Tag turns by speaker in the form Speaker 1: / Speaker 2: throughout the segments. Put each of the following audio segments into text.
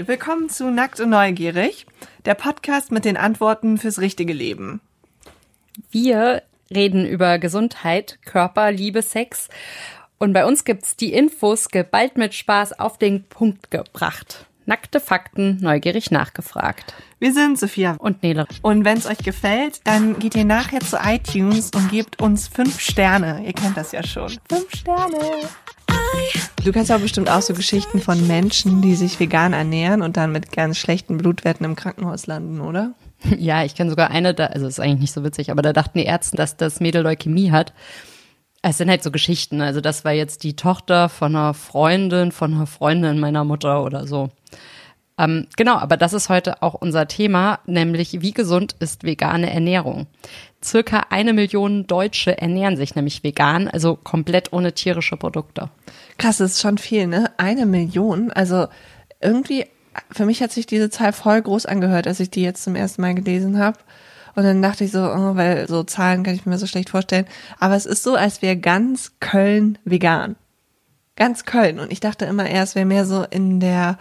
Speaker 1: Hi, willkommen zu Nackt und Neugierig, der Podcast mit den Antworten fürs richtige Leben.
Speaker 2: Wir reden über Gesundheit, Körper, Liebe, Sex und bei uns gibt's die Infos geballt mit Spaß auf den Punkt gebracht. Nackte Fakten, neugierig nachgefragt.
Speaker 1: Wir sind Sophia
Speaker 2: Und Nele.
Speaker 1: und wenn es euch gefällt, dann geht ihr nachher zu iTunes und gebt uns fünf Sterne. Ihr kennt das ja schon. Fünf Sterne. Du kennst auch bestimmt auch so Geschichten von Menschen, die sich vegan ernähren und dann mit ganz schlechten Blutwerten im Krankenhaus landen, oder?
Speaker 2: Ja, ich kenne sogar eine, da, also ist eigentlich nicht so witzig, aber da dachten die Ärzte, dass das Mädel Leukämie hat. Es sind halt so Geschichten. Also das war jetzt die Tochter von einer Freundin, von einer Freundin meiner Mutter oder so. Ähm, genau, aber das ist heute auch unser Thema, nämlich wie gesund ist vegane Ernährung. Circa eine Million Deutsche ernähren sich nämlich vegan, also komplett ohne tierische Produkte.
Speaker 1: Krass, das ist schon viel, ne? Eine Million. Also irgendwie, für mich hat sich diese Zahl voll groß angehört, als ich die jetzt zum ersten Mal gelesen habe. Und dann dachte ich so, oh, weil so Zahlen kann ich mir so schlecht vorstellen. Aber es ist so, als wäre ganz Köln vegan. Ganz Köln. Und ich dachte immer eher, es wäre mehr so in der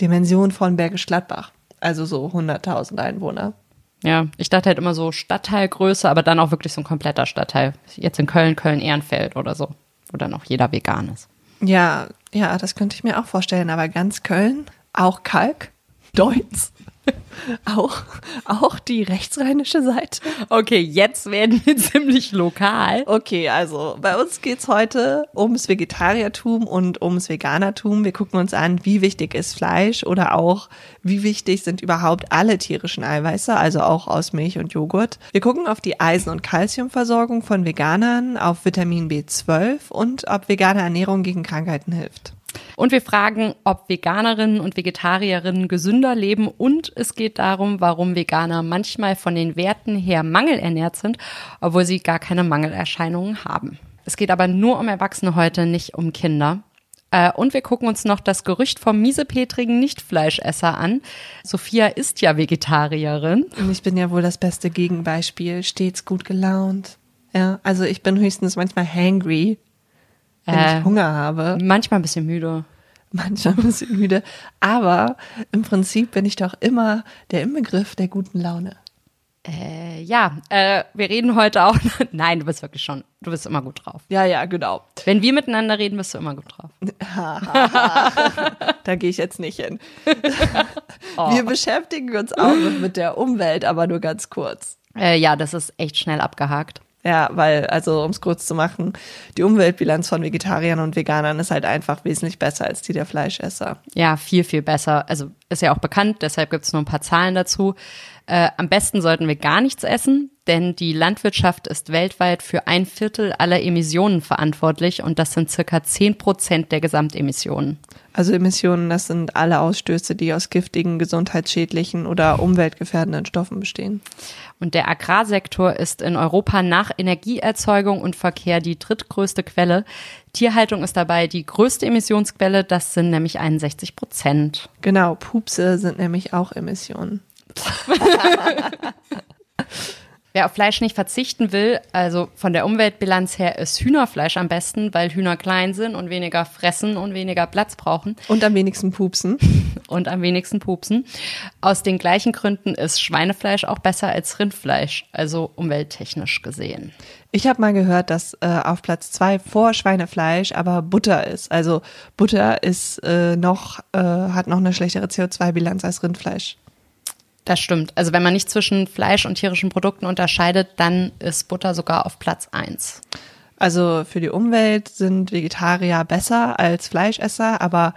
Speaker 1: Dimension von Bergisch Gladbach. Also so 100.000 Einwohner.
Speaker 2: Ja, ich dachte halt immer so Stadtteilgröße, aber dann auch wirklich so ein kompletter Stadtteil. Jetzt in Köln, Köln-Ehrenfeld oder so, wo dann auch jeder vegan ist.
Speaker 1: Ja, ja, das könnte ich mir auch vorstellen. Aber ganz Köln, auch Kalk, Deutz, auch, auch die rechtsrheinische Seite.
Speaker 2: Okay, jetzt werden wir ziemlich lokal.
Speaker 1: Okay, also bei uns geht's heute ums Vegetariertum und ums Veganertum. Wir gucken uns an, wie wichtig ist Fleisch oder auch, wie wichtig sind überhaupt alle tierischen Eiweiße, also auch aus Milch und Joghurt. Wir gucken auf die Eisen- und Kalziumversorgung von Veganern, auf Vitamin B12 und ob vegane Ernährung gegen Krankheiten hilft.
Speaker 2: Und wir fragen, ob Veganerinnen und Vegetarierinnen gesünder leben und es geht darum, warum Veganer manchmal von den Werten her mangelernährt sind, obwohl sie gar keine Mangelerscheinungen haben. Es geht aber nur um Erwachsene heute, nicht um Kinder. Äh, Und wir gucken uns noch das Gerücht vom miesepetrigen Nichtfleischesser an. Sophia ist ja Vegetarierin.
Speaker 1: Und ich bin ja wohl das beste Gegenbeispiel, stets gut gelaunt. Ja, also ich bin höchstens manchmal hangry, wenn
Speaker 2: Äh.
Speaker 1: ich Hunger habe.
Speaker 2: Manchmal ein bisschen müde.
Speaker 1: manchmal ein bisschen müde. Aber im Prinzip bin ich doch immer der Inbegriff der guten Laune.
Speaker 2: Äh, ja, äh, wir reden heute auch. Nein, du bist wirklich schon. Du bist immer gut drauf.
Speaker 1: Ja, ja, genau.
Speaker 2: Wenn wir miteinander reden, bist du immer gut drauf.
Speaker 1: Da gehe ich jetzt nicht hin. Wir beschäftigen uns auch mit der Umwelt, aber nur ganz kurz.
Speaker 2: Äh, ja, das ist echt schnell abgehakt.
Speaker 1: Ja, weil, also um es kurz zu machen, die Umweltbilanz von Vegetariern und Veganern ist halt einfach wesentlich besser als die der Fleischesser.
Speaker 2: Ja, viel, viel besser. Also ist ja auch bekannt, deshalb gibt es nur ein paar Zahlen dazu. Äh, am besten sollten wir gar nichts essen, denn die Landwirtschaft ist weltweit für ein Viertel aller Emissionen verantwortlich und das sind circa 10 Prozent der Gesamtemissionen.
Speaker 1: Also Emissionen, das sind alle Ausstöße, die aus giftigen, gesundheitsschädlichen oder umweltgefährdenden Stoffen bestehen.
Speaker 2: Und der Agrarsektor ist in Europa nach Energieerzeugung und Verkehr die drittgrößte Quelle. Tierhaltung ist dabei die größte Emissionsquelle, das sind nämlich 61 Prozent.
Speaker 1: Genau, Pupse sind nämlich auch Emissionen.
Speaker 2: Wer auf Fleisch nicht verzichten will, also von der Umweltbilanz her ist Hühnerfleisch am besten, weil Hühner klein sind und weniger fressen und weniger Platz brauchen
Speaker 1: Und am wenigsten pupsen.
Speaker 2: und am wenigsten pupsen. Aus den gleichen Gründen ist Schweinefleisch auch besser als Rindfleisch, also umwelttechnisch gesehen.
Speaker 1: Ich habe mal gehört, dass äh, auf Platz zwei vor Schweinefleisch aber Butter ist. Also Butter ist äh, noch, äh, hat noch eine schlechtere CO2-Bilanz als Rindfleisch.
Speaker 2: Das stimmt. Also wenn man nicht zwischen Fleisch und tierischen Produkten unterscheidet, dann ist Butter sogar auf Platz eins.
Speaker 1: Also für die Umwelt sind Vegetarier besser als Fleischesser, aber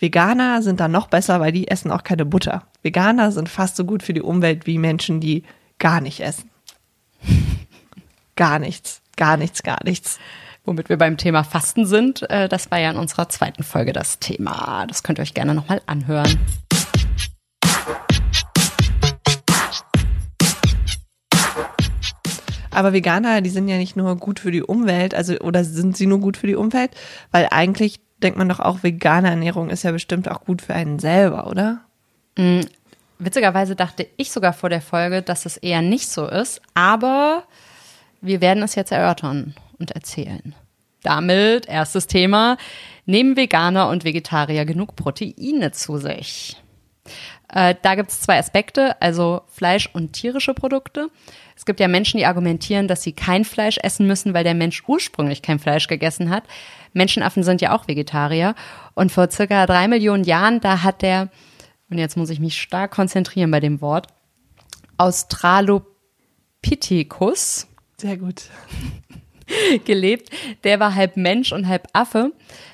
Speaker 1: Veganer sind dann noch besser, weil die essen auch keine Butter. Veganer sind fast so gut für die Umwelt wie Menschen, die gar nicht essen. Gar nichts, gar nichts, gar nichts.
Speaker 2: Womit wir beim Thema Fasten sind, äh, das war ja in unserer zweiten Folge das Thema. Das könnt ihr euch gerne nochmal anhören.
Speaker 1: Aber Veganer, die sind ja nicht nur gut für die Umwelt, also oder sind sie nur gut für die Umwelt? Weil eigentlich denkt man doch auch, vegane Ernährung ist ja bestimmt auch gut für einen selber, oder?
Speaker 2: Witzigerweise dachte ich sogar vor der Folge, dass es eher nicht so ist, aber wir werden es jetzt erörtern und erzählen. Damit, erstes Thema, nehmen Veganer und Vegetarier genug Proteine zu sich? Äh, da gibt es zwei Aspekte, also Fleisch und tierische Produkte. Es gibt ja Menschen, die argumentieren, dass sie kein Fleisch essen müssen, weil der Mensch ursprünglich kein Fleisch gegessen hat. Menschenaffen sind ja auch Vegetarier. Und vor circa drei Millionen Jahren, da hat der, und jetzt muss ich mich stark konzentrieren bei dem Wort, Australopithecus.
Speaker 1: Sehr gut.
Speaker 2: gelebt. Der war halb Mensch und halb Affe.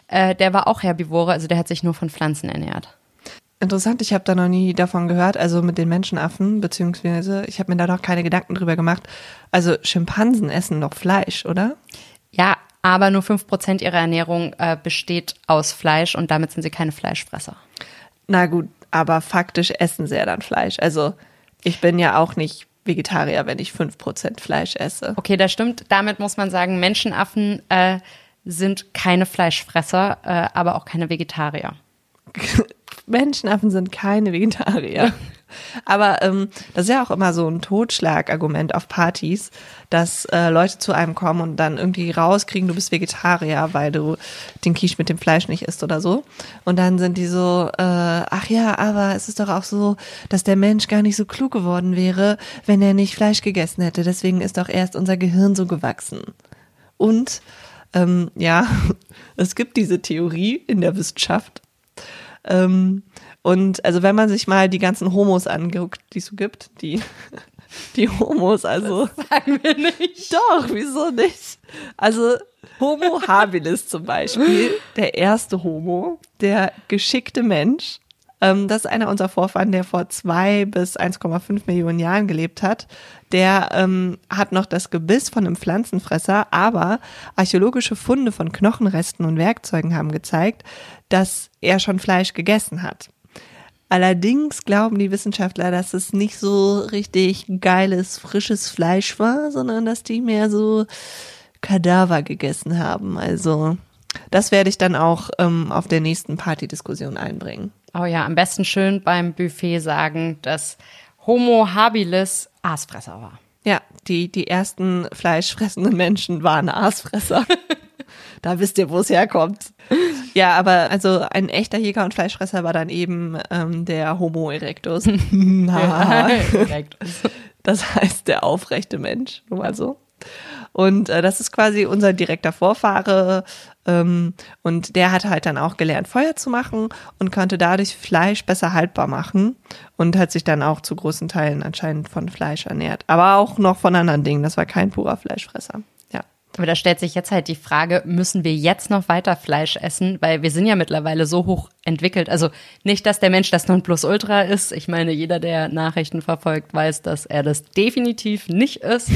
Speaker 2: Äh, der war auch Herbivore, also der hat sich nur von Pflanzen ernährt.
Speaker 1: Interessant, ich habe da noch nie davon gehört, also mit den Menschenaffen, beziehungsweise ich habe mir da noch keine Gedanken drüber gemacht. Also Schimpansen essen noch Fleisch, oder?
Speaker 2: Ja, aber nur fünf Prozent ihrer Ernährung äh, besteht aus Fleisch und damit sind sie keine Fleischfresser.
Speaker 1: Na gut, aber faktisch essen sie ja dann Fleisch. Also ich bin ja auch nicht Vegetarier, wenn ich fünf Prozent Fleisch esse.
Speaker 2: Okay, das stimmt. Damit muss man sagen, Menschenaffen äh, sind keine Fleischfresser, äh, aber auch keine Vegetarier.
Speaker 1: Menschenaffen sind keine Vegetarier. Aber ähm, das ist ja auch immer so ein Totschlagargument auf Partys, dass äh, Leute zu einem kommen und dann irgendwie rauskriegen, du bist Vegetarier, weil du den Quiche mit dem Fleisch nicht isst oder so. Und dann sind die so, äh, ach ja, aber es ist doch auch so, dass der Mensch gar nicht so klug geworden wäre, wenn er nicht Fleisch gegessen hätte. Deswegen ist doch erst unser Gehirn so gewachsen. Und ähm, ja, es gibt diese Theorie in der Wissenschaft, ähm, und also wenn man sich mal die ganzen Homos anguckt, die es so gibt, die, die Homos, also.
Speaker 2: Das sagen wir nicht.
Speaker 1: Doch, wieso nicht? Also Homo habilis zum Beispiel, der erste Homo, der geschickte Mensch, ähm, das ist einer unserer Vorfahren, der vor zwei bis 1,5 Millionen Jahren gelebt hat. Der ähm, hat noch das Gebiss von einem Pflanzenfresser, aber archäologische Funde von Knochenresten und Werkzeugen haben gezeigt, dass er schon Fleisch gegessen hat. Allerdings glauben die Wissenschaftler, dass es nicht so richtig geiles, frisches Fleisch war, sondern dass die mehr so Kadaver gegessen haben. Also das werde ich dann auch ähm, auf der nächsten Partydiskussion einbringen.
Speaker 2: Oh ja, am besten schön beim Buffet sagen, dass Homo habilis Aasfresser war.
Speaker 1: Ja, die, die ersten fleischfressenden Menschen waren Aasfresser. da wisst ihr, wo es herkommt. Ja, aber also ein echter Jäger und Fleischfresser war dann eben ähm, der Homo erectus. erectus. Das heißt der aufrechte Mensch, nur mal so. Und äh, das ist quasi unser direkter Vorfahre. Ähm, und der hat halt dann auch gelernt, Feuer zu machen und konnte dadurch Fleisch besser haltbar machen und hat sich dann auch zu großen Teilen anscheinend von Fleisch ernährt. Aber auch noch von anderen Dingen. Das war kein purer Fleischfresser.
Speaker 2: Aber da stellt sich jetzt halt die Frage, müssen wir jetzt noch weiter Fleisch essen? Weil wir sind ja mittlerweile so hoch entwickelt. Also nicht, dass der Mensch das Nonplusultra ist. Ich meine, jeder, der Nachrichten verfolgt, weiß, dass er das definitiv nicht ist.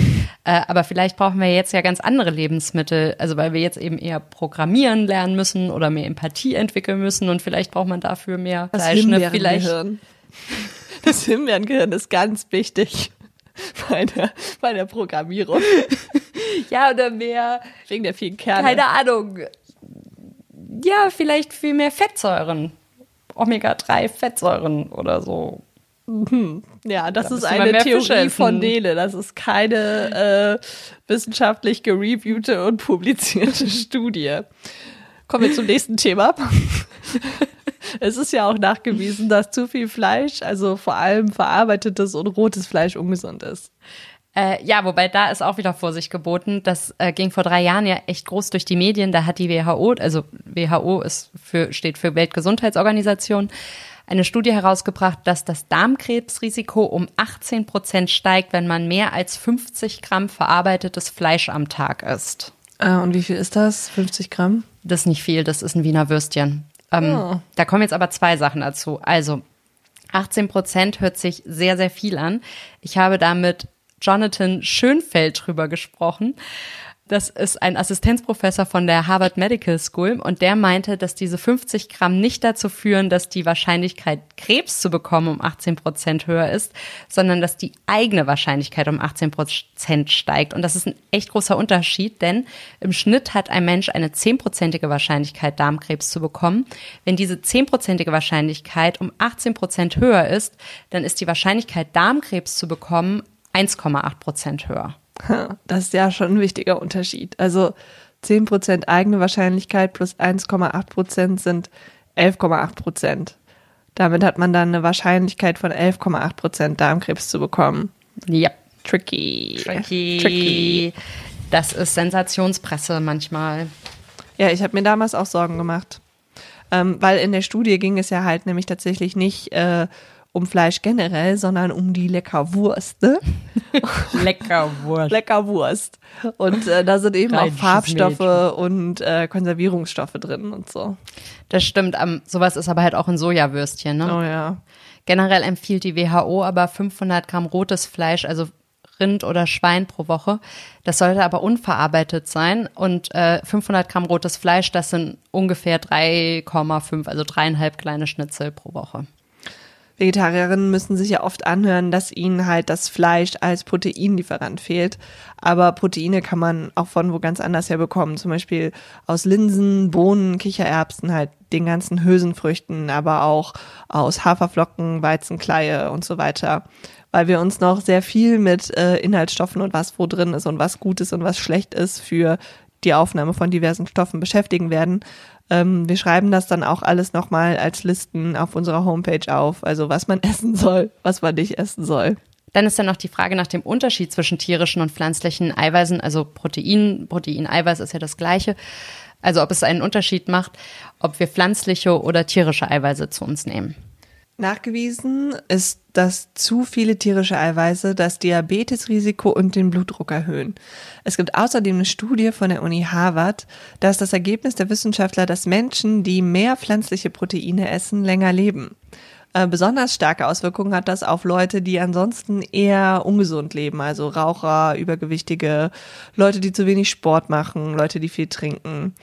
Speaker 2: Äh, aber vielleicht brauchen wir jetzt ja ganz andere Lebensmittel. Also weil wir jetzt eben eher programmieren lernen müssen oder mehr Empathie entwickeln müssen. Und vielleicht braucht man dafür mehr
Speaker 1: das
Speaker 2: Fleisch.
Speaker 1: Ne? Vielleicht. Das Himbeerengehirn ist ganz wichtig bei der, bei der Programmierung.
Speaker 2: ja, oder mehr.
Speaker 1: Wegen der vielen Kerne.
Speaker 2: Keine Ahnung. Ja, vielleicht viel mehr Fettsäuren. Omega-3-Fettsäuren oder so.
Speaker 1: Mhm. Ja, das da ist eine Theorie von Nele. Das ist keine äh, wissenschaftlich gereviewte und publizierte Studie. Kommen wir zum nächsten Thema. es ist ja auch nachgewiesen, dass zu viel Fleisch, also vor allem verarbeitetes und rotes Fleisch, ungesund ist.
Speaker 2: Äh, ja, wobei da ist auch wieder Vorsicht geboten. Das äh, ging vor drei Jahren ja echt groß durch die Medien. Da hat die WHO, also WHO ist für, steht für Weltgesundheitsorganisation, eine Studie herausgebracht, dass das Darmkrebsrisiko um 18 Prozent steigt, wenn man mehr als 50 Gramm verarbeitetes Fleisch am Tag isst.
Speaker 1: Äh, und wie viel ist das? 50 Gramm?
Speaker 2: Das ist nicht viel, das ist ein Wiener Würstchen. Ähm, oh. Da kommen jetzt aber zwei Sachen dazu. Also 18 Prozent hört sich sehr, sehr viel an. Ich habe damit Jonathan Schönfeld drüber gesprochen. Das ist ein Assistenzprofessor von der Harvard Medical School und der meinte, dass diese 50 Gramm nicht dazu führen, dass die Wahrscheinlichkeit, Krebs zu bekommen, um 18 Prozent höher ist, sondern dass die eigene Wahrscheinlichkeit um 18 Prozent steigt. Und das ist ein echt großer Unterschied, denn im Schnitt hat ein Mensch eine 10-prozentige Wahrscheinlichkeit, Darmkrebs zu bekommen. Wenn diese 10-prozentige Wahrscheinlichkeit um 18 Prozent höher ist, dann ist die Wahrscheinlichkeit, Darmkrebs zu bekommen, 1,8 Prozent höher.
Speaker 1: Das ist ja schon ein wichtiger Unterschied. Also 10 Prozent eigene Wahrscheinlichkeit plus 1,8 Prozent sind 11,8 Prozent. Damit hat man dann eine Wahrscheinlichkeit von 11,8 Prozent Darmkrebs zu bekommen.
Speaker 2: Ja.
Speaker 1: Tricky.
Speaker 2: Tricky.
Speaker 1: Tricky.
Speaker 2: Das ist Sensationspresse manchmal.
Speaker 1: Ja, ich habe mir damals auch Sorgen gemacht. Ähm, weil in der Studie ging es ja halt nämlich tatsächlich nicht äh, um Fleisch generell, sondern um die Leckerwurst. Ne?
Speaker 2: Leckerwurst.
Speaker 1: Leckerwurst. Und äh, da sind eben auch Farbstoffe
Speaker 2: Mädchen.
Speaker 1: und äh, Konservierungsstoffe drin und so.
Speaker 2: Das stimmt. Um, sowas ist aber halt auch in Sojawürstchen. Ne?
Speaker 1: Oh ja.
Speaker 2: Generell empfiehlt die WHO aber 500 Gramm rotes Fleisch, also Rind oder Schwein pro Woche. Das sollte aber unverarbeitet sein. Und äh, 500 Gramm rotes Fleisch, das sind ungefähr 3,5, also dreieinhalb kleine Schnitzel pro Woche.
Speaker 1: Vegetarierinnen müssen sich ja oft anhören, dass ihnen halt das Fleisch als Proteinlieferant fehlt. Aber Proteine kann man auch von wo ganz anders her bekommen. Zum Beispiel aus Linsen, Bohnen, Kichererbsen, halt den ganzen Hülsenfrüchten, aber auch aus Haferflocken, Weizenkleie und so weiter. Weil wir uns noch sehr viel mit äh, Inhaltsstoffen und was wo drin ist und was gut ist und was schlecht ist für die Aufnahme von diversen Stoffen beschäftigen werden. Ähm, wir schreiben das dann auch alles nochmal als Listen auf unserer Homepage auf, also was man essen soll, was man nicht essen soll.
Speaker 2: Dann ist dann noch die Frage nach dem Unterschied zwischen tierischen und pflanzlichen Eiweißen, also Protein, Protein-Eiweiß ist ja das gleiche. Also ob es einen Unterschied macht, ob wir pflanzliche oder tierische Eiweiße zu uns nehmen.
Speaker 1: Nachgewiesen ist, dass zu viele tierische Eiweiße das Diabetesrisiko und den Blutdruck erhöhen. Es gibt außerdem eine Studie von der Uni Harvard, dass das Ergebnis der Wissenschaftler, dass Menschen, die mehr pflanzliche Proteine essen, länger leben. Äh, besonders starke Auswirkungen hat das auf Leute, die ansonsten eher ungesund leben, also Raucher, Übergewichtige, Leute, die zu wenig Sport machen, Leute, die viel trinken.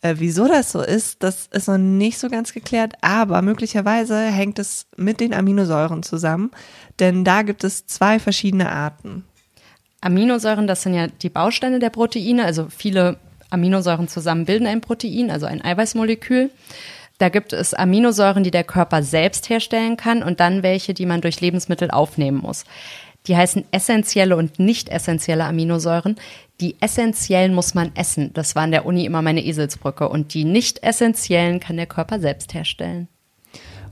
Speaker 1: Äh, wieso das so ist, das ist noch nicht so ganz geklärt, aber möglicherweise hängt es mit den Aminosäuren zusammen, denn da gibt es zwei verschiedene Arten.
Speaker 2: Aminosäuren, das sind ja die Bausteine der Proteine, also viele Aminosäuren zusammen bilden ein Protein, also ein Eiweißmolekül. Da gibt es Aminosäuren, die der Körper selbst herstellen kann und dann welche, die man durch Lebensmittel aufnehmen muss. Die heißen essentielle und nicht essentielle Aminosäuren. Die essentiellen muss man essen. Das war an der Uni immer meine Eselsbrücke. Und die nicht essentiellen kann der Körper selbst herstellen.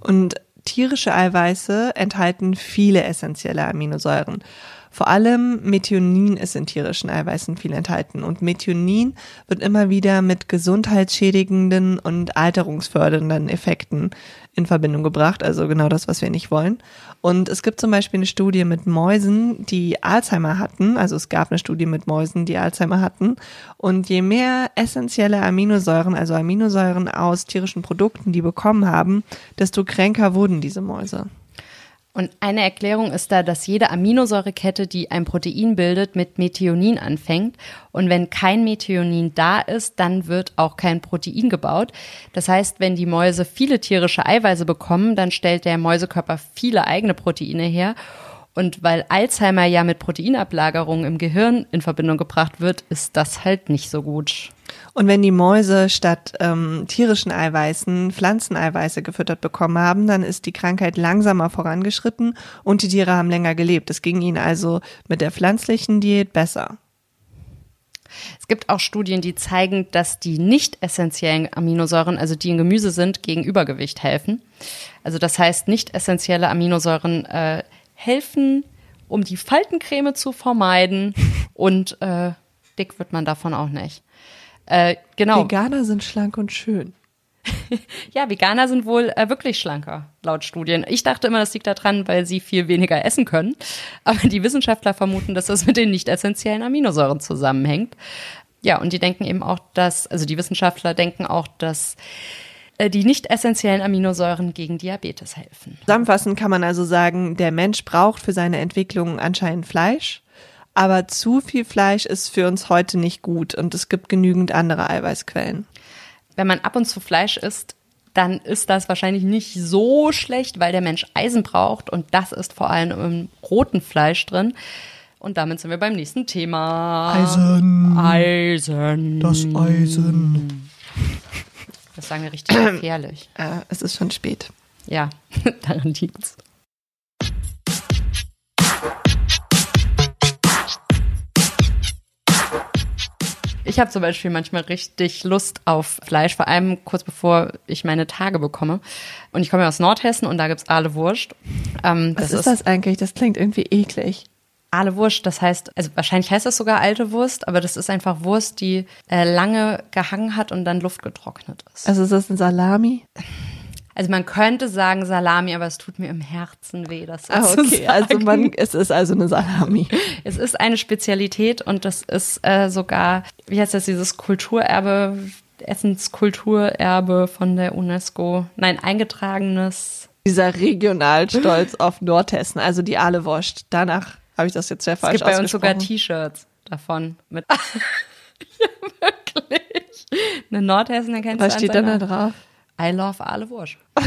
Speaker 1: Und tierische Eiweiße enthalten viele essentielle Aminosäuren. Vor allem Methionin ist in tierischen Eiweißen viel enthalten und Methionin wird immer wieder mit gesundheitsschädigenden und alterungsfördernden Effekten in Verbindung gebracht, also genau das, was wir nicht wollen. Und es gibt zum Beispiel eine Studie mit Mäusen, die Alzheimer hatten, also es gab eine Studie mit Mäusen, die Alzheimer hatten. Und je mehr essentielle Aminosäuren, also Aminosäuren aus tierischen Produkten, die bekommen haben, desto kränker wurden diese Mäuse.
Speaker 2: Und eine Erklärung ist da, dass jede Aminosäurekette, die ein Protein bildet, mit Methionin anfängt. Und wenn kein Methionin da ist, dann wird auch kein Protein gebaut. Das heißt, wenn die Mäuse viele tierische Eiweiße bekommen, dann stellt der Mäusekörper viele eigene Proteine her. Und weil Alzheimer ja mit Proteinablagerungen im Gehirn in Verbindung gebracht wird, ist das halt nicht so gut.
Speaker 1: Und wenn die Mäuse statt ähm, tierischen Eiweißen Pflanzeneiweiße gefüttert bekommen haben, dann ist die Krankheit langsamer vorangeschritten und die Tiere haben länger gelebt. Es ging ihnen also mit der pflanzlichen Diät besser.
Speaker 2: Es gibt auch Studien, die zeigen, dass die nicht essentiellen Aminosäuren, also die in Gemüse sind, gegen Übergewicht helfen. Also das heißt, nicht essentielle Aminosäuren äh, helfen, um die Faltencreme zu vermeiden und äh, dick wird man davon auch nicht. Äh, genau.
Speaker 1: Veganer sind schlank und schön.
Speaker 2: Ja, Veganer sind wohl äh, wirklich schlanker, laut Studien. Ich dachte immer, das liegt daran, weil sie viel weniger essen können. Aber die Wissenschaftler vermuten, dass das mit den nicht essentiellen Aminosäuren zusammenhängt. Ja, und die denken eben auch, dass, also die Wissenschaftler denken auch, dass die nicht essentiellen Aminosäuren gegen Diabetes helfen.
Speaker 1: Zusammenfassend kann man also sagen, der Mensch braucht für seine Entwicklung anscheinend Fleisch. Aber zu viel Fleisch ist für uns heute nicht gut und es gibt genügend andere Eiweißquellen.
Speaker 2: Wenn man ab und zu Fleisch isst, dann ist das wahrscheinlich nicht so schlecht, weil der Mensch Eisen braucht und das ist vor allem im roten Fleisch drin. Und damit sind wir beim nächsten Thema.
Speaker 1: Eisen.
Speaker 2: Eisen.
Speaker 1: Das Eisen.
Speaker 2: Das sagen wir richtig gefährlich.
Speaker 1: Äh, es ist schon spät.
Speaker 2: Ja, daran liegt's. Ich Ich habe zum Beispiel manchmal richtig Lust auf Fleisch, vor allem kurz bevor ich meine Tage bekomme. Und ich komme ja aus Nordhessen und da gibt's Aale Wurst. Ähm,
Speaker 1: Was ist das eigentlich? Das klingt irgendwie eklig.
Speaker 2: Aale Wurst, das heißt, also wahrscheinlich heißt das sogar alte Wurst, aber das ist einfach Wurst, die äh, lange gehangen hat und dann luftgetrocknet ist.
Speaker 1: Also ist das ein Salami?
Speaker 2: Also man könnte sagen Salami, aber es tut mir im Herzen weh, das so
Speaker 1: Ah,
Speaker 2: zu
Speaker 1: okay. Also man, es ist also eine Salami.
Speaker 2: Es ist eine Spezialität und das ist äh, sogar, wie heißt das, dieses Kulturerbe, Essenskulturerbe von der UNESCO. Nein, eingetragenes.
Speaker 1: Dieser Regionalstolz auf Nordhessen, also die Aale Wurst. Danach habe ich das jetzt sehr
Speaker 2: Es
Speaker 1: falsch
Speaker 2: gibt bei uns sogar. T-Shirts davon mit. ja, wirklich. Eine Nordhessen erkennst
Speaker 1: Was steht denn da drauf?
Speaker 2: I love Aale Wurst.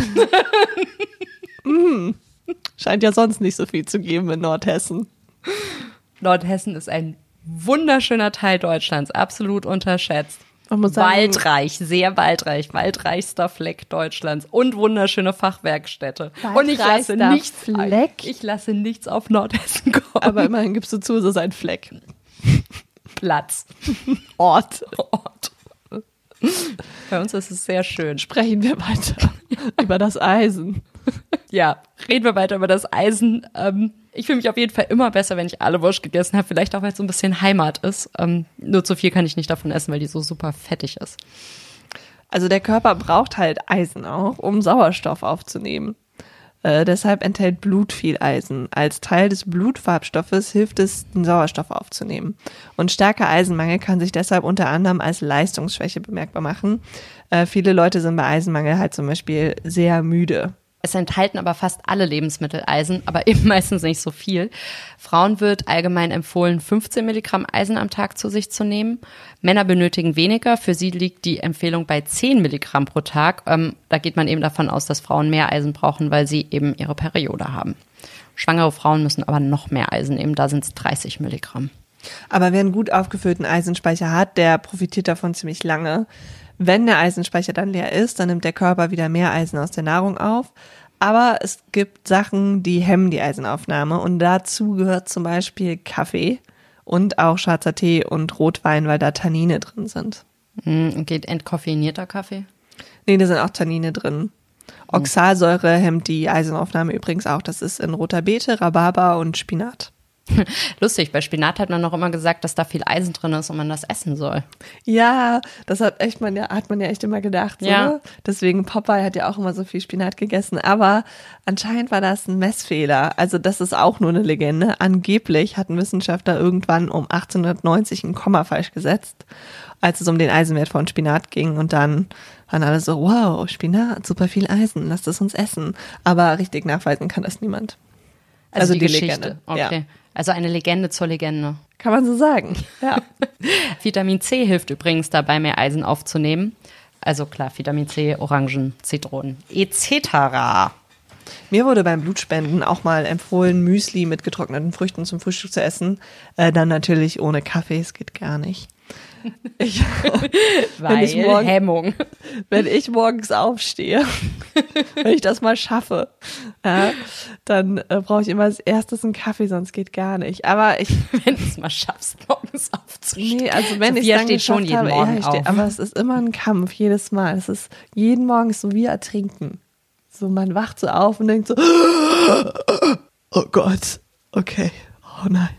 Speaker 1: Scheint ja sonst nicht so viel zu geben in Nordhessen.
Speaker 2: Nordhessen ist ein wunderschöner Teil Deutschlands, absolut unterschätzt. Waldreich, sehr waldreich, waldreichster Fleck Deutschlands und wunderschöne Fachwerkstätte. Und ich lasse nichts,
Speaker 1: Fleck?
Speaker 2: ich lasse nichts auf Nordhessen kommen.
Speaker 1: Aber immerhin gibst du zu, es ist ein Fleck.
Speaker 2: Platz,
Speaker 1: Ort.
Speaker 2: Ort. Bei uns ist es sehr schön.
Speaker 1: Sprechen wir weiter über das Eisen.
Speaker 2: Ja, reden wir weiter über das Eisen. Ähm, ich fühle mich auf jeden Fall immer besser, wenn ich alle Wurst gegessen habe. Vielleicht auch, weil es so ein bisschen Heimat ist. Ähm, nur zu viel kann ich nicht davon essen, weil die so super fettig ist.
Speaker 1: Also der Körper braucht halt Eisen auch, um Sauerstoff aufzunehmen. Äh, deshalb enthält Blut viel Eisen. Als Teil des Blutfarbstoffes hilft es, den Sauerstoff aufzunehmen. Und starker Eisenmangel kann sich deshalb unter anderem als Leistungsschwäche bemerkbar machen. Äh, viele Leute sind bei Eisenmangel halt zum Beispiel sehr müde.
Speaker 2: Es enthalten aber fast alle Lebensmittel Eisen, aber eben meistens nicht so viel. Frauen wird allgemein empfohlen, 15 Milligramm Eisen am Tag zu sich zu nehmen. Männer benötigen weniger. Für sie liegt die Empfehlung bei 10 Milligramm pro Tag. Ähm, da geht man eben davon aus, dass Frauen mehr Eisen brauchen, weil sie eben ihre Periode haben. Schwangere Frauen müssen aber noch mehr Eisen nehmen. Da sind es 30 Milligramm.
Speaker 1: Aber wer einen gut aufgefüllten Eisenspeicher hat, der profitiert davon ziemlich lange. Wenn der Eisenspeicher dann leer ist, dann nimmt der Körper wieder mehr Eisen aus der Nahrung auf. Aber es gibt Sachen, die hemmen die Eisenaufnahme und dazu gehört zum Beispiel Kaffee und auch schwarzer Tee und Rotwein, weil da Tannine drin sind.
Speaker 2: Hm, Geht entkoffeinierter Kaffee?
Speaker 1: Nee, da sind auch Tannine drin. Oxalsäure hemmt die Eisenaufnahme übrigens auch. Das ist in roter Beete, Rhabarber und Spinat.
Speaker 2: Lustig, bei Spinat hat man noch immer gesagt, dass da viel Eisen drin ist und man das essen soll.
Speaker 1: Ja, das hat echt man ja, hat man ja echt immer gedacht. So,
Speaker 2: Ja.
Speaker 1: ne? Deswegen Popeye hat ja auch immer so viel Spinat gegessen. Aber anscheinend war das ein Messfehler. Also das ist auch nur eine Legende. Angeblich hatten Wissenschaftler irgendwann um 1890 ein Komma falsch gesetzt, als es um den Eisenwert von Spinat ging. Und dann waren alle so, wow, Spinat, super viel Eisen, lasst es uns essen. Aber richtig nachweisen kann das niemand. Also die
Speaker 2: Geschichte.
Speaker 1: Legende,
Speaker 2: Okay.
Speaker 1: ja.
Speaker 2: Also eine Legende zur Legende.
Speaker 1: Kann man so sagen. Ja.
Speaker 2: Vitamin C hilft übrigens dabei, mehr Eisen aufzunehmen. Also klar, Vitamin C, Orangen, Zitronen, etc.
Speaker 1: Mir wurde beim Blutspenden auch mal empfohlen, Müsli mit getrockneten Früchten zum Frühstück zu essen. Äh, dann natürlich ohne Kaffee, es geht gar nicht. Ich,
Speaker 2: Weil
Speaker 1: ich morgen-
Speaker 2: Hemmung.
Speaker 1: wenn ich morgens aufstehe, wenn ich das mal schaffe, äh, dann äh, brauche ich immer als erstes einen Kaffee, sonst geht gar nicht. Aber ich,
Speaker 2: Wenn du es mal schaffst, morgens aufzustehen.
Speaker 1: nee, also wenn ich
Speaker 2: Sophia steht schon jeden
Speaker 1: habe,
Speaker 2: Morgen
Speaker 1: ja,
Speaker 2: auf.
Speaker 1: aber es ist immer ein Kampf jedes Mal. Es ist jeden Morgen so wie ertrinken. So man wacht so auf und denkt so, oh Gott, okay, oh nein,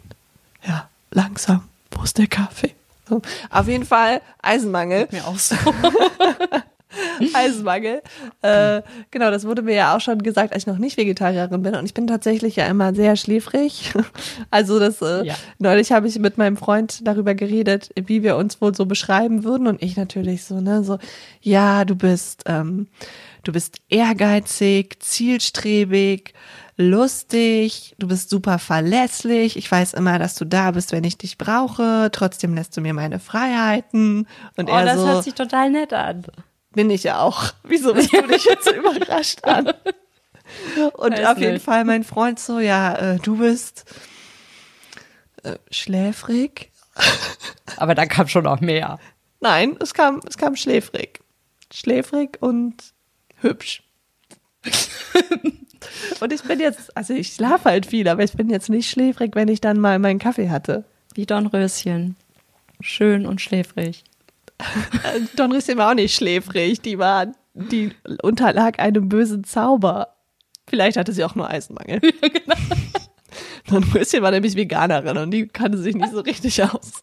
Speaker 1: ja, langsam, wo ist der Kaffee? Auf jeden Fall Eisenmangel.
Speaker 2: Mir auch so.
Speaker 1: Eisenmangel. Äh, genau, das wurde mir ja auch schon gesagt, als ich noch nicht Vegetarierin bin. Und ich bin tatsächlich ja immer sehr schläfrig. Also das äh,
Speaker 2: Ja.
Speaker 1: neulich habe ich mit meinem Freund darüber geredet, wie wir uns wohl so beschreiben würden. Und ich natürlich so, ne, so, ja, du bist, ähm, du bist ehrgeizig, zielstrebig, lustig, du bist super verlässlich. Ich weiß immer, dass du da bist, wenn ich dich brauche. Trotzdem lässt du mir meine Freiheiten. Und
Speaker 2: Oh,
Speaker 1: er
Speaker 2: das
Speaker 1: so,
Speaker 2: hört sich total nett an.
Speaker 1: bin ich ja auch. Wieso bist du dich jetzt so überrascht an? Und
Speaker 2: Weiß
Speaker 1: auf jeden
Speaker 2: nicht.
Speaker 1: Fall mein Freund so, ja, äh, du bist äh, schläfrig.
Speaker 2: Aber da kam schon noch mehr.
Speaker 1: Nein, es kam, es kam schläfrig. Schläfrig und hübsch. Und ich bin jetzt, also ich schlafe halt viel, aber ich bin jetzt nicht schläfrig, wenn ich dann mal meinen Kaffee hatte.
Speaker 2: Wie Dornröschen. schön und schläfrig.
Speaker 1: Dornröschen war auch nicht schläfrig. Die war, die unterlag einem bösen Zauber. Vielleicht hatte sie auch nur Eisenmangel. Genau. Dornröschen war nämlich Veganerin und die kannte sich nicht so richtig aus.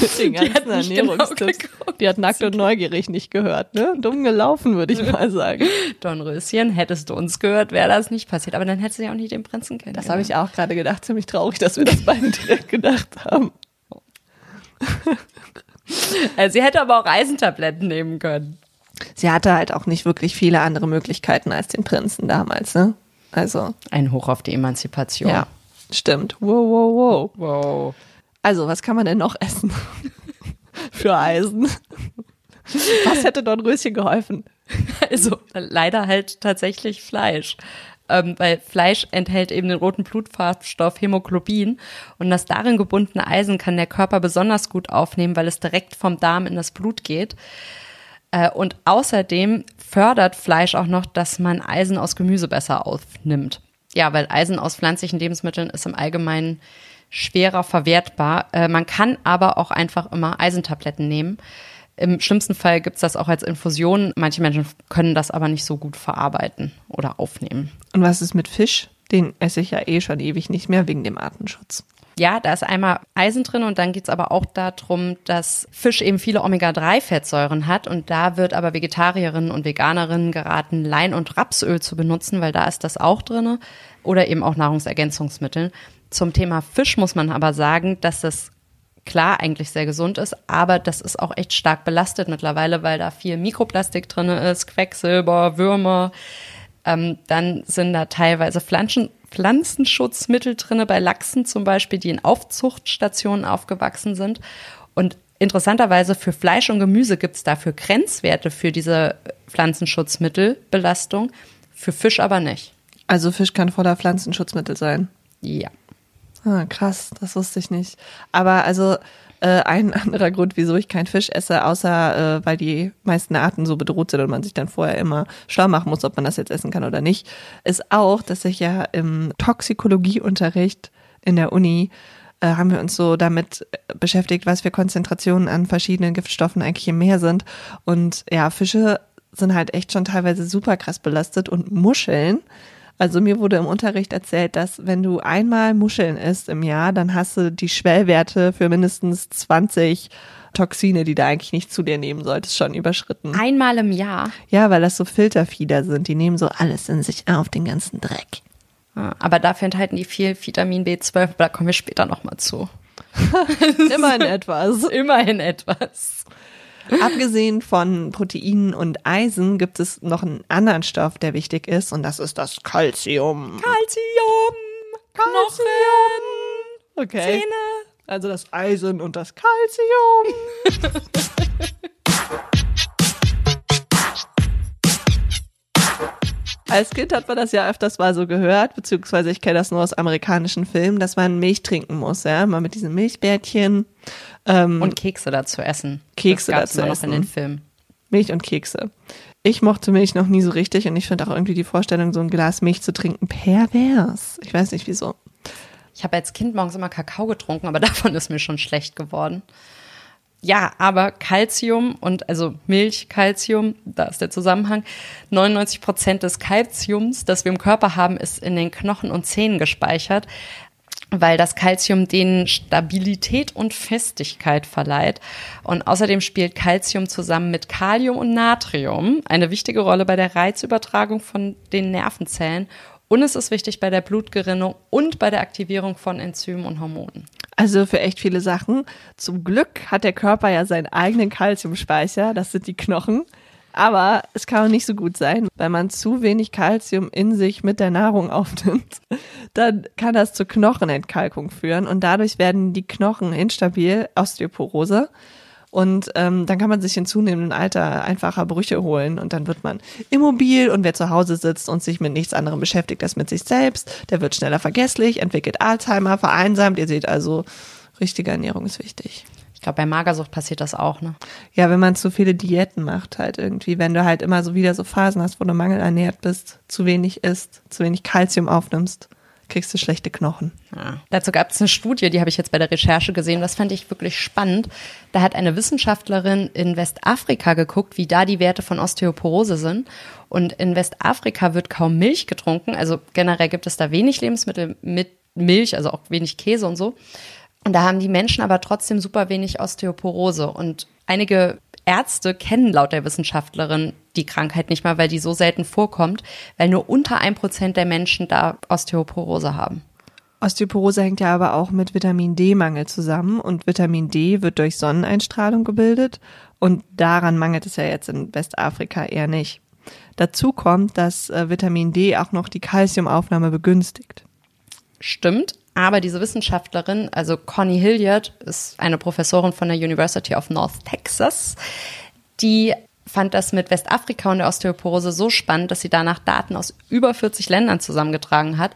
Speaker 1: Mit den ganzen Ernährungstipps. Genau die hat nackt und neugierig nicht gehört, ne? Dumm gelaufen, würde ich mal sagen.
Speaker 2: Dornröschen, hättest du uns gehört, wäre das nicht passiert. Aber dann hättest du ja auch nicht den Prinzen kennengelernt.
Speaker 1: Das habe ich auch gerade gedacht. Ziemlich traurig, dass wir das beide direkt gedacht haben.
Speaker 2: Also sie hätte aber auch Eisentabletten nehmen können.
Speaker 1: Sie hatte halt auch nicht wirklich viele andere Möglichkeiten als den Prinzen damals, ne? Also.
Speaker 2: Ein Hoch auf die Emanzipation. Ja,
Speaker 1: stimmt. Wow, wow, wow.
Speaker 2: Wow.
Speaker 1: Also, was kann man denn noch essen? Für Eisen. Was hätte Dornröschen geholfen?
Speaker 2: Also, leider halt tatsächlich Fleisch ähm, weil Fleisch enthält eben den roten Blutfarbstoff Hämoglobin und das darin gebundene Eisen kann der Körper besonders gut aufnehmen, weil es direkt vom Darm in das Blut geht. Äh, und außerdem fördert Fleisch auch noch, dass man Eisen aus Gemüse besser aufnimmt. Ja, weil Eisen aus pflanzlichen Lebensmitteln ist im Allgemeinen schwerer verwertbar. Äh, man kann aber auch einfach immer Eisentabletten nehmen. Im schlimmsten Fall gibt es das auch als Infusion. Manche Menschen können das aber nicht so gut verarbeiten oder aufnehmen.
Speaker 1: Und was ist mit Fisch? Den esse ich ja eh schon ewig nicht mehr wegen dem Artenschutz.
Speaker 2: Ja, da ist einmal Eisen drin und dann geht es aber auch darum, dass Fisch eben viele Omega-3-Fettsäuren hat und da wird aber Vegetarierinnen und Veganerinnen geraten, Lein- und Rapsöl zu benutzen, weil da ist das auch drin oder eben auch Nahrungsergänzungsmittel. Zum Thema Fisch muss man aber sagen, dass das klar eigentlich sehr gesund ist, aber das ist auch echt stark belastet mittlerweile, weil da viel Mikroplastik drin ist, Quecksilber, Würmer. Ähm, dann sind da teilweise Pflanzen, Pflanzenschutzmittel drin, bei Lachsen zum Beispiel, die in Aufzuchtstationen aufgewachsen sind. Und interessanterweise für Fleisch und Gemüse gibt es dafür Grenzwerte für diese Pflanzenschutzmittelbelastung, für Fisch aber nicht.
Speaker 1: Also Fisch kann voller Pflanzenschutzmittel sein.
Speaker 2: Ja.
Speaker 1: Ah, krass, das wusste ich nicht. Aber also äh, ein anderer Grund, wieso ich kein Fisch esse, außer äh, weil die meisten Arten so bedroht sind und man sich dann vorher immer schlau machen muss, ob man das jetzt essen kann oder nicht, ist auch, dass ich ja im Toxikologieunterricht in der Uni äh, haben wir uns so damit beschäftigt, was für Konzentrationen an verschiedenen Giftstoffen eigentlich im Meer sind. Und ja, Fische sind halt echt schon teilweise super krass belastet und Muscheln also mir wurde im Unterricht erzählt, dass wenn du einmal Muscheln isst im Jahr, dann hast du die Schwellwerte für mindestens 20 Toxine, die du eigentlich nicht zu dir nehmen solltest, schon überschritten.
Speaker 2: Einmal im Jahr?
Speaker 1: Ja, weil das so Filterfieder sind. Die nehmen so alles in sich auf, den ganzen Dreck.
Speaker 2: Ah, aber dafür enthalten die viel Vitamin B12, da kommen wir später nochmal zu.
Speaker 1: Immerhin etwas.
Speaker 2: Immerhin etwas.
Speaker 1: Abgesehen von Proteinen und Eisen gibt es noch einen anderen Stoff, der wichtig ist, und das ist das Calcium.
Speaker 2: Calcium! Knochen!
Speaker 1: Okay. Zähne! Also das Eisen und das Calcium. Als Kind hat man das ja öfters mal so gehört, beziehungsweise ich kenne das nur aus amerikanischen Filmen, dass man Milch trinken muss, ja, mal mit diesem Milchbärtchen.
Speaker 2: Ähm, und Kekse dazu essen.
Speaker 1: Kekse das dazu
Speaker 2: immer
Speaker 1: essen.
Speaker 2: noch in den Filmen.
Speaker 1: Milch und Kekse. Ich mochte Milch noch nie so richtig und ich finde auch irgendwie die Vorstellung, so ein Glas Milch zu trinken, pervers. Ich weiß nicht wieso.
Speaker 2: Ich habe als Kind morgens immer Kakao getrunken, aber davon ist mir schon schlecht geworden. Ja, aber Calcium und also Milch, Calcium, da ist der Zusammenhang. 99 Prozent des Calciums, das wir im Körper haben, ist in den Knochen und Zähnen gespeichert, weil das Calcium denen Stabilität und Festigkeit verleiht. Und außerdem spielt Calcium zusammen mit Kalium und Natrium eine wichtige Rolle bei der Reizübertragung von den Nervenzellen und es ist wichtig bei der Blutgerinnung und bei der Aktivierung von Enzymen und Hormonen.
Speaker 1: Also für echt viele Sachen. Zum Glück hat der Körper ja seinen eigenen Kalziumspeicher, das sind die Knochen. Aber es kann auch nicht so gut sein, weil man zu wenig Kalzium in sich mit der Nahrung aufnimmt. Dann kann das zur Knochenentkalkung führen und dadurch werden die Knochen instabil, Osteoporose. Und ähm, dann kann man sich in zunehmendem Alter einfacher Brüche holen und dann wird man immobil und wer zu Hause sitzt und sich mit nichts anderem beschäftigt als mit sich selbst, der wird schneller vergesslich, entwickelt Alzheimer, vereinsamt. Ihr seht also, richtige Ernährung ist wichtig.
Speaker 2: Ich glaube, bei Magersucht passiert das auch, ne?
Speaker 1: Ja, wenn man zu viele Diäten macht, halt irgendwie, wenn du halt immer so wieder so Phasen hast, wo du mangelernährt bist, zu wenig isst, zu wenig Kalzium aufnimmst, kriegst du schlechte Knochen.
Speaker 2: Ja. Dazu gab es eine Studie, die habe ich jetzt bei der Recherche gesehen. Das fand ich wirklich spannend. Da hat eine Wissenschaftlerin in Westafrika geguckt, wie da die Werte von Osteoporose sind. Und in Westafrika wird kaum Milch getrunken. Also generell gibt es da wenig Lebensmittel mit Milch, also auch wenig Käse und so. Und da haben die Menschen aber trotzdem super wenig Osteoporose. Und einige Ärzte kennen laut der Wissenschaftlerin die Krankheit nicht mal, weil die so selten vorkommt, weil nur unter ein Prozent der Menschen da Osteoporose haben.
Speaker 1: Osteoporose hängt ja aber auch mit Vitamin D-Mangel zusammen und Vitamin D wird durch Sonneneinstrahlung gebildet und daran mangelt es ja jetzt in Westafrika eher nicht. Dazu kommt, dass äh, Vitamin D auch noch die Kalziumaufnahme begünstigt.
Speaker 2: Stimmt, aber diese Wissenschaftlerin, also Connie Hilliard, ist eine Professorin von der University of North Texas, die fand das mit Westafrika und der Osteoporose so spannend, dass sie danach Daten aus über 40 Ländern zusammengetragen hat.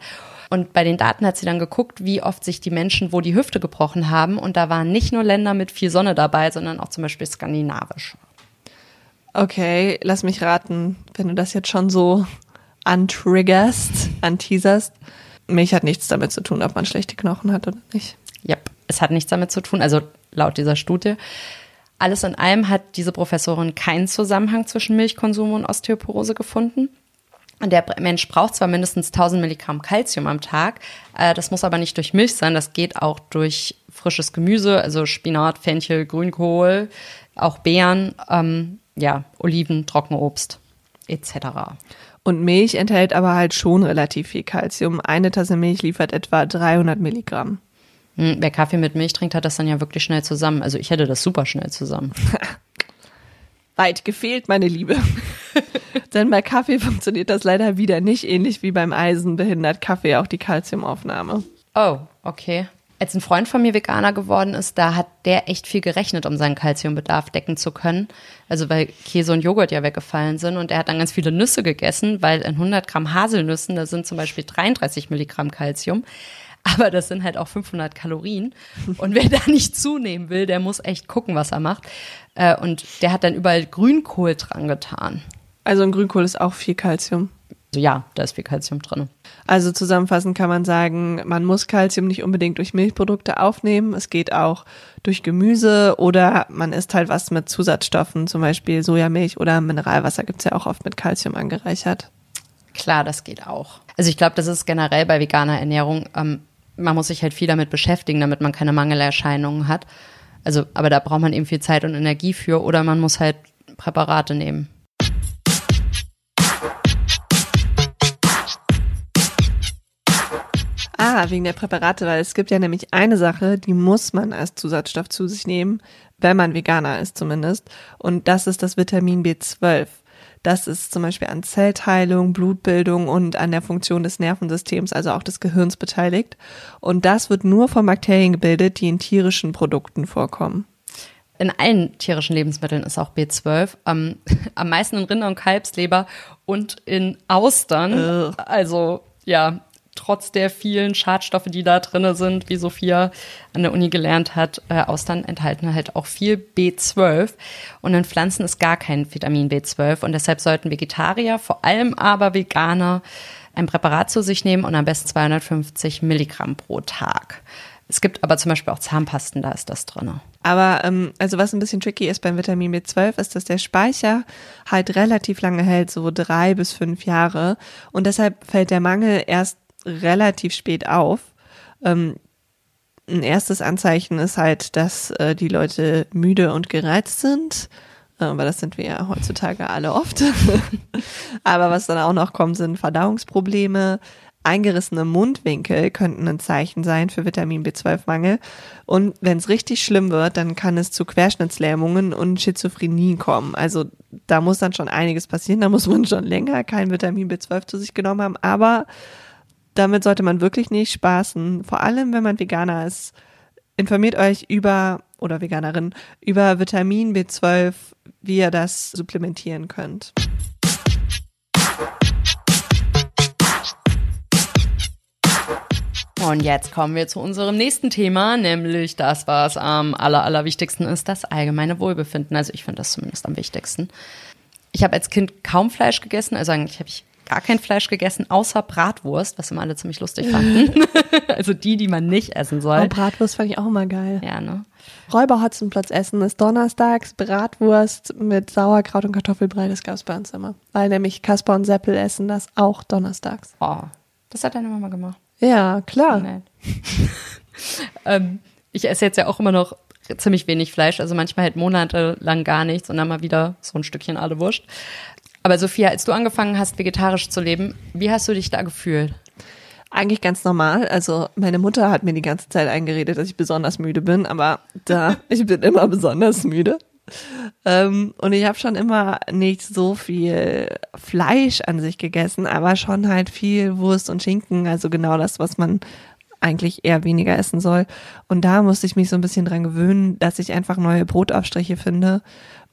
Speaker 2: Und bei den Daten hat sie dann geguckt, wie oft sich die Menschen, wo die Hüfte gebrochen haben. Und da waren nicht nur Länder mit viel Sonne dabei, sondern auch zum Beispiel skandinavisch.
Speaker 1: Okay, lass mich raten, wenn du das jetzt schon so antriggerst, anteaserst. Milch hat nichts damit zu tun, ob man schlechte Knochen hat oder nicht.
Speaker 2: Ja, es hat nichts damit zu tun, also laut dieser Studie. Alles in allem hat diese Professorin keinen Zusammenhang zwischen Milchkonsum und Osteoporose gefunden. Und der Mensch braucht zwar mindestens 1000 Milligramm Kalzium am Tag, äh, das muss aber nicht durch Milch sein, das geht auch durch frisches Gemüse, also Spinat, Fenchel, Grünkohl, auch Beeren, ähm, ja, Oliven, Trockenobst etc.
Speaker 1: Und Milch enthält aber halt schon relativ viel Kalzium. Eine Tasse Milch liefert etwa 300 Milligramm.
Speaker 2: Hm, wer Kaffee mit Milch trinkt, hat das dann ja wirklich schnell zusammen. Also ich hätte das super schnell zusammen.
Speaker 1: Weit gefehlt, meine Liebe. Denn bei Kaffee funktioniert das leider wieder nicht, ähnlich wie beim Eisen behindert Kaffee auch die Kalziumaufnahme.
Speaker 2: Oh, okay als ein Freund von mir Veganer geworden ist, da hat der echt viel gerechnet, um seinen Kalziumbedarf decken zu können. Also weil Käse und Joghurt ja weggefallen sind und er hat dann ganz viele Nüsse gegessen, weil in 100 Gramm Haselnüssen, da sind zum Beispiel 33 Milligramm Kalzium. Aber das sind halt auch 500 Kalorien. Und wer da nicht zunehmen will, der muss echt gucken, was er macht. Äh, und der hat dann überall Grünkohl dran getan.
Speaker 1: Also im Grünkohl ist auch viel Kalzium.
Speaker 2: Also ja, da ist viel Kalzium drin.
Speaker 1: Also zusammenfassend kann man sagen, man muss Kalzium nicht unbedingt durch Milchprodukte aufnehmen. Es geht auch durch Gemüse oder man isst halt was mit Zusatzstoffen, zum Beispiel Sojamilch oder Mineralwasser gibt es ja auch oft mit Kalzium angereichert.
Speaker 2: Klar, das geht auch. Also ich glaube, das ist generell bei veganer Ernährung, ähm, man muss sich halt viel damit beschäftigen, damit man keine Mangelerscheinungen hat. Also, aber da braucht man eben viel Zeit und Energie für oder man muss halt Präparate nehmen.
Speaker 1: Ah, wegen der Präparate, weil es gibt ja nämlich eine Sache, die muss man als Zusatzstoff zu sich nehmen, wenn man Veganer ist zumindest. Und das ist das Vitamin B12. Das ist zum Beispiel an Zellteilung, Blutbildung und an der Funktion des Nervensystems, also auch des Gehirns beteiligt. Und das wird nur von Bakterien gebildet, die in tierischen Produkten vorkommen.
Speaker 2: In allen tierischen Lebensmitteln ist auch B12. Ähm, am meisten in Rinder- und Kalbsleber und in Austern. Ugh. Also ja, trotz der vielen Schadstoffe, die da drin sind, wie Sophia an der Uni gelernt hat, äh, Austern enthalten halt auch viel B12. Und in Pflanzen ist gar kein Vitamin B12. Und deshalb sollten Vegetarier, vor allem aber Veganer, ein Präparat zu sich nehmen und am besten 250 Milligramm pro Tag. Es gibt aber zum Beispiel auch Zahnpasten, da ist das drin.
Speaker 1: Aber ähm, also was ein bisschen tricky ist beim Vitamin B12, ist, dass der Speicher halt relativ lange hält, so drei bis fünf Jahre. Und deshalb fällt der Mangel erst relativ spät auf. Ähm, ein erstes Anzeichen ist halt, dass äh, die Leute müde und gereizt sind. Äh, aber das sind wir ja heutzutage alle oft. aber was dann auch noch kommt, sind Verdauungsprobleme. Eingerissene Mundwinkel könnten ein Zeichen sein für Vitamin B12-Mangel. Und wenn es richtig schlimm wird, dann kann es zu Querschnittslähmungen und Schizophrenie kommen. Also da muss dann schon einiges passieren. Da muss man schon länger kein Vitamin B12 zu sich genommen haben. Aber damit sollte man wirklich nicht spaßen, vor allem wenn man Veganer ist. Informiert euch über, oder Veganerin, über Vitamin B12, wie ihr das supplementieren könnt.
Speaker 2: Und jetzt kommen wir zu unserem nächsten Thema, nämlich das, was am aller, allerwichtigsten ist, das allgemeine Wohlbefinden. Also ich finde das zumindest am wichtigsten. Ich habe als Kind kaum Fleisch gegessen, also eigentlich habe ich gar kein Fleisch gegessen, außer Bratwurst, was immer alle ziemlich lustig fanden. also die, die man nicht essen soll.
Speaker 1: Oh, Bratwurst fand ich auch immer geil.
Speaker 2: Ja, ne?
Speaker 1: Räuberhotzenplatz essen ist donnerstags Bratwurst mit Sauerkraut und Kartoffelbrei, das gab es bei uns immer. Weil nämlich Kasper und Seppel essen das auch donnerstags.
Speaker 2: Oh, das hat deine Mama gemacht.
Speaker 1: Ja, klar.
Speaker 2: Ähm, ich esse jetzt ja auch immer noch ziemlich wenig Fleisch, also manchmal halt monatelang gar nichts und dann mal wieder so ein Stückchen alle Wurst. Aber Sophia, als du angefangen hast, vegetarisch zu leben, wie hast du dich da gefühlt?
Speaker 1: Eigentlich ganz normal. Also meine Mutter hat mir die ganze Zeit eingeredet, dass ich besonders müde bin, aber da, ich bin immer besonders müde. Ähm, und ich habe schon immer nicht so viel Fleisch an sich gegessen, aber schon halt viel Wurst und Schinken, also genau das, was man eigentlich eher weniger essen soll. Und da musste ich mich so ein bisschen dran gewöhnen, dass ich einfach neue Brotaufstriche finde.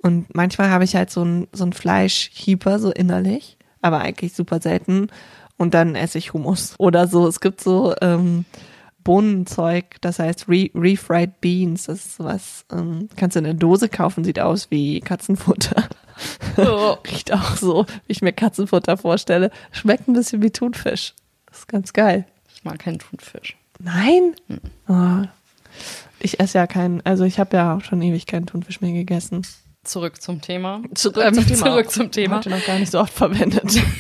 Speaker 1: Und manchmal habe ich halt so ein, so ein Fleischhieper so innerlich, aber eigentlich super selten. Und dann esse ich Hummus oder so. Es gibt so ähm, Bohnenzeug, das heißt Re Refried Beans. Das ist sowas, ähm, kannst du in der Dose kaufen, sieht aus wie Katzenfutter. Oh. Riecht auch so, wie ich mir Katzenfutter vorstelle. Schmeckt ein bisschen wie Thunfisch. Das ist ganz geil.
Speaker 2: Ich mag keinen Thunfisch.
Speaker 1: Nein? Hm. Oh. Ich esse ja keinen, also ich habe ja auch schon ewig keinen Thunfisch mehr gegessen.
Speaker 2: Zurück zum Thema.
Speaker 1: Zurück ähm, zum Thema.
Speaker 2: Zurück zum Thema.
Speaker 1: Heute noch gar nicht so oft verwendet.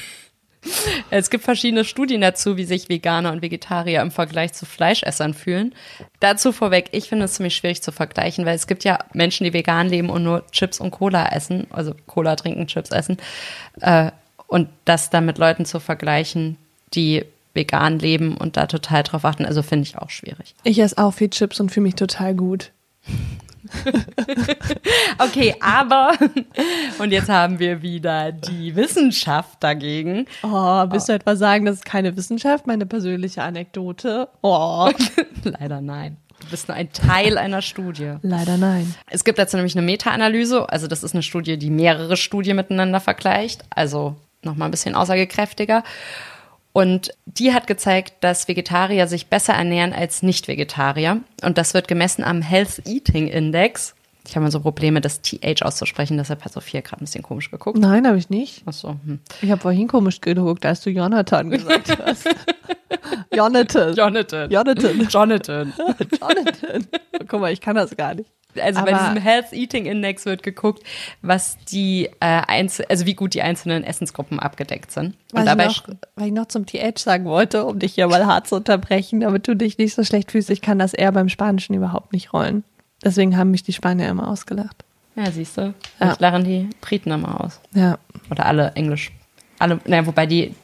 Speaker 2: Es gibt verschiedene Studien dazu, wie sich Veganer und Vegetarier im Vergleich zu Fleischessern fühlen. Dazu vorweg, ich finde es ziemlich schwierig zu vergleichen, weil es gibt ja Menschen, die vegan leben und nur Chips und Cola essen, also Cola trinken, Chips essen. Äh, und das dann mit Leuten zu vergleichen, die vegan leben und da total drauf achten, also finde ich auch schwierig.
Speaker 1: Ich esse auch viel Chips und fühle mich total gut.
Speaker 2: okay, aber und jetzt haben wir wieder die Wissenschaft dagegen.
Speaker 1: Oh, willst du etwa sagen, das ist keine Wissenschaft, meine persönliche Anekdote? Oh.
Speaker 2: Leider nein. Du bist nur ein Teil einer Studie.
Speaker 1: Leider nein.
Speaker 2: Es gibt dazu nämlich eine Meta-Analyse. Also das ist eine Studie, die mehrere Studien miteinander vergleicht. Also nochmal ein bisschen aussagekräftiger. Und die hat gezeigt, dass Vegetarier sich besser ernähren als Nicht-Vegetarier. Und das wird gemessen am Health Eating Index. Ich habe mal so Probleme, das TH auszusprechen, deshalb hat Sophia gerade ein bisschen komisch geguckt.
Speaker 1: Nein, habe ich nicht.
Speaker 2: Ach so. Hm.
Speaker 1: Ich habe vorhin komisch geguckt, als du Jonathan gesagt hast. Jonathan.
Speaker 2: Jonathan.
Speaker 1: Jonathan.
Speaker 2: Jonathan.
Speaker 1: Jonathan. Guck mal, ich kann das gar nicht.
Speaker 2: Also Aber bei diesem Health Eating Index wird geguckt, was die äh, Einzel also wie gut die einzelnen Essensgruppen abgedeckt sind.
Speaker 1: Und dabei ich noch, weil ich noch zum TH sagen wollte, um dich hier mal hart zu unterbrechen, damit du dich nicht so schlecht fühlst, ich kann das eher beim Spanischen überhaupt nicht rollen. Deswegen haben mich die Spanier immer ausgelacht.
Speaker 2: Ja, siehst du. Ja. Ich lachen die Briten immer aus.
Speaker 1: Ja.
Speaker 2: Oder alle Englisch. Alle, naja, wobei die,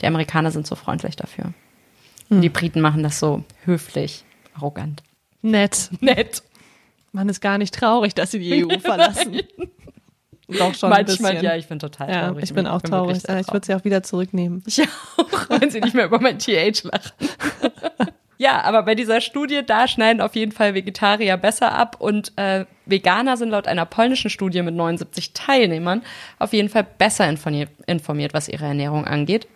Speaker 2: die Amerikaner sind so freundlich dafür. Hm. Die Briten machen das so höflich, arrogant.
Speaker 1: Nett.
Speaker 2: Nett.
Speaker 1: Man ist gar nicht traurig, dass sie die EU verlassen.
Speaker 2: Doch schon Manchmal, ja, ich bin total traurig.
Speaker 1: Ja, ich bin auch bin traurig. Ich würde sie auch wieder zurücknehmen.
Speaker 2: Ich auch, wenn sie nicht mehr über mein TH lachen. ja, aber bei dieser Studie, da schneiden auf jeden Fall Vegetarier besser ab und äh, Veganer sind laut einer polnischen Studie mit 79 Teilnehmern auf jeden Fall besser informiert, informiert was ihre Ernährung angeht.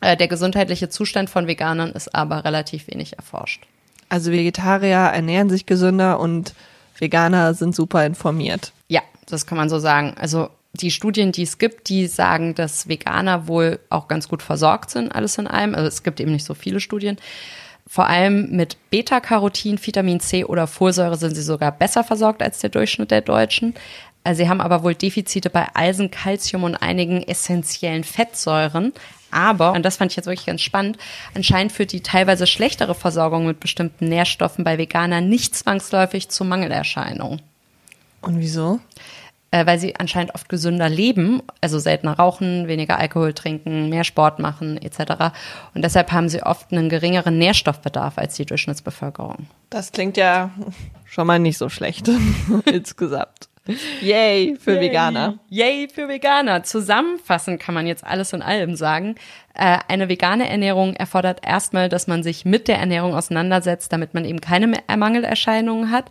Speaker 2: Äh, der gesundheitliche Zustand von Veganern ist aber relativ wenig erforscht.
Speaker 1: Also Vegetarier ernähren sich gesünder und Veganer sind super informiert.
Speaker 2: Ja, das kann man so sagen. Also die Studien, die es gibt, die sagen, dass Veganer wohl auch ganz gut versorgt sind, alles in allem. Also es gibt eben nicht so viele Studien. Vor allem mit Beta-Carotin, Vitamin C oder Folsäure sind sie sogar besser versorgt als der Durchschnitt der Deutschen. Also sie haben aber wohl Defizite bei Eisen, Calcium und einigen essentiellen Fettsäuren. Aber, und das fand ich jetzt wirklich ganz spannend, anscheinend führt die teilweise schlechtere Versorgung mit bestimmten Nährstoffen bei Veganern nicht zwangsläufig zu Mangelerscheinungen.
Speaker 1: Und wieso?
Speaker 2: Äh, weil sie anscheinend oft gesünder leben, also seltener rauchen, weniger Alkohol trinken, mehr Sport machen etc. Und deshalb haben sie oft einen geringeren Nährstoffbedarf als die Durchschnittsbevölkerung.
Speaker 1: Das klingt ja schon mal nicht so schlecht insgesamt. Yay für Yay. Veganer.
Speaker 2: Yay für Veganer. Zusammenfassend kann man jetzt alles in allem sagen. Äh, eine vegane Ernährung erfordert erstmal, dass man sich mit der Ernährung auseinandersetzt, damit man eben keine Mangelerscheinungen hat.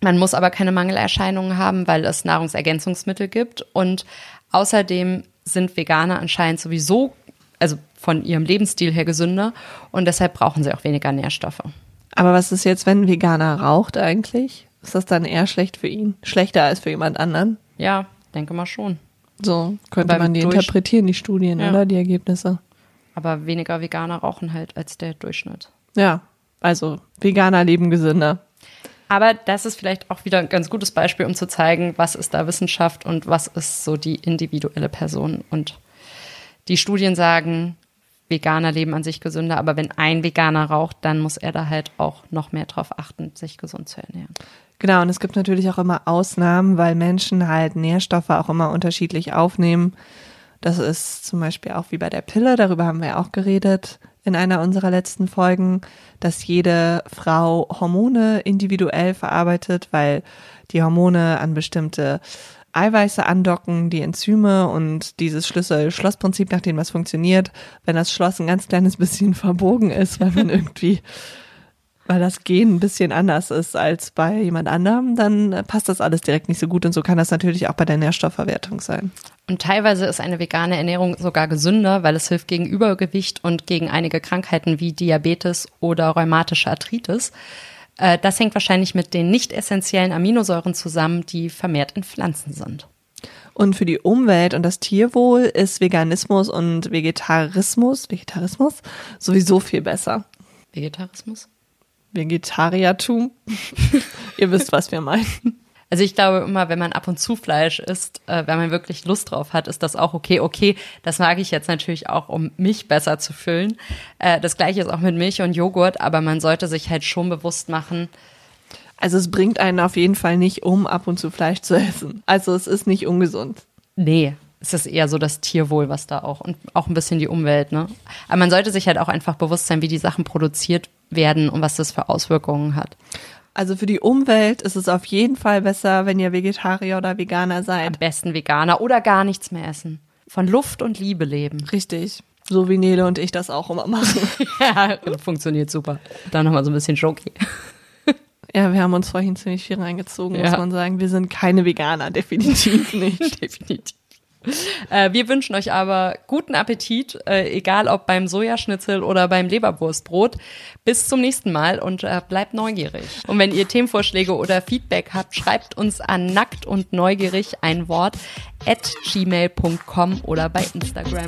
Speaker 2: Man muss aber keine Mangelerscheinungen haben, weil es Nahrungsergänzungsmittel gibt. Und außerdem sind Veganer anscheinend sowieso, also von ihrem Lebensstil her gesünder und deshalb brauchen sie auch weniger Nährstoffe.
Speaker 1: Aber was ist jetzt, wenn ein Veganer raucht eigentlich? Ist das dann eher schlecht für ihn? Schlechter als für jemand anderen?
Speaker 2: Ja, denke mal schon.
Speaker 1: So könnte man die
Speaker 2: durch-
Speaker 1: interpretieren, die Studien,
Speaker 2: Ja.
Speaker 1: oder? Die Ergebnisse.
Speaker 2: Aber weniger Veganer rauchen halt als der Durchschnitt.
Speaker 1: Ja, also Veganer leben gesünder.
Speaker 2: Aber das ist vielleicht auch wieder ein ganz gutes Beispiel, um zu zeigen, was ist da Wissenschaft und was ist so die individuelle Person. Und die Studien sagen, Veganer leben an sich gesünder, aber wenn ein Veganer raucht, dann muss er da halt auch noch mehr drauf achten, sich gesund zu ernähren.
Speaker 1: Genau, und es gibt natürlich auch immer Ausnahmen, weil Menschen halt Nährstoffe auch immer unterschiedlich aufnehmen. Das ist zum Beispiel auch wie bei der Pille, darüber haben wir auch geredet in einer unserer letzten Folgen, dass jede Frau Hormone individuell verarbeitet, weil die Hormone an bestimmte Eiweiße andocken, die Enzyme und dieses Schlüssel-Schloss-Prinzip, nach dem was funktioniert, wenn das Schloss ein ganz kleines bisschen verbogen ist, weil man irgendwie weil das Gen ein bisschen anders ist als bei jemand anderem, dann passt das alles direkt nicht so gut und so kann das natürlich auch bei der Nährstoffverwertung sein.
Speaker 2: Und teilweise ist eine vegane Ernährung sogar gesünder, weil es hilft gegen Übergewicht und gegen einige Krankheiten wie Diabetes oder rheumatische Arthritis. Äh, Das hängt wahrscheinlich mit den nicht essentiellen Aminosäuren zusammen, die vermehrt in Pflanzen sind.
Speaker 1: Und für die Umwelt und das Tierwohl ist Veganismus und Vegetarismus, Vegetarismus sowieso viel besser.
Speaker 2: Vegetarismus?
Speaker 1: Vegetariertum. Ihr wisst, was wir meinen.
Speaker 2: Also ich glaube immer, wenn man ab und zu Fleisch isst, äh, wenn man wirklich Lust drauf hat, ist das auch okay. Okay, das mag ich jetzt natürlich auch, um mich besser zu füllen. Äh, das gleiche ist auch mit Milch und Joghurt, aber man sollte sich halt schon bewusst machen,
Speaker 1: Also es bringt einen auf jeden Fall nicht um, ab und zu Fleisch zu essen. Also es ist nicht ungesund.
Speaker 2: nee, es ist eher so das Tierwohl, was da auch und auch ein bisschen die Umwelt, ne? Aber man sollte sich halt auch einfach bewusst sein, wie die Sachen produziert werden und was das für Auswirkungen hat.
Speaker 1: Also für die Umwelt ist es auf jeden Fall besser, wenn ihr Vegetarier oder Veganer
Speaker 2: Am
Speaker 1: seid.
Speaker 2: besten Veganer oder gar nichts mehr essen. Von Luft und Liebe leben.
Speaker 1: Richtig. So wie Nele und ich das auch immer machen.
Speaker 2: ja, funktioniert super. Dann nochmal so ein bisschen Schoki.
Speaker 1: Ja, wir haben uns vorhin ziemlich viel reingezogen,
Speaker 2: Ja.
Speaker 1: muss man sagen. Wir sind keine Veganer, definitiv nicht.
Speaker 2: Definitiv. Äh, wir wünschen euch aber guten Appetit, äh, egal ob beim Sojaschnitzel oder beim Leberwurstbrot. Bis zum nächsten Mal und äh, bleibt neugierig. Und wenn ihr Themenvorschläge oder Feedback habt, schreibt uns an nackt und neugierig ein Wort at gmail.com oder bei Instagram.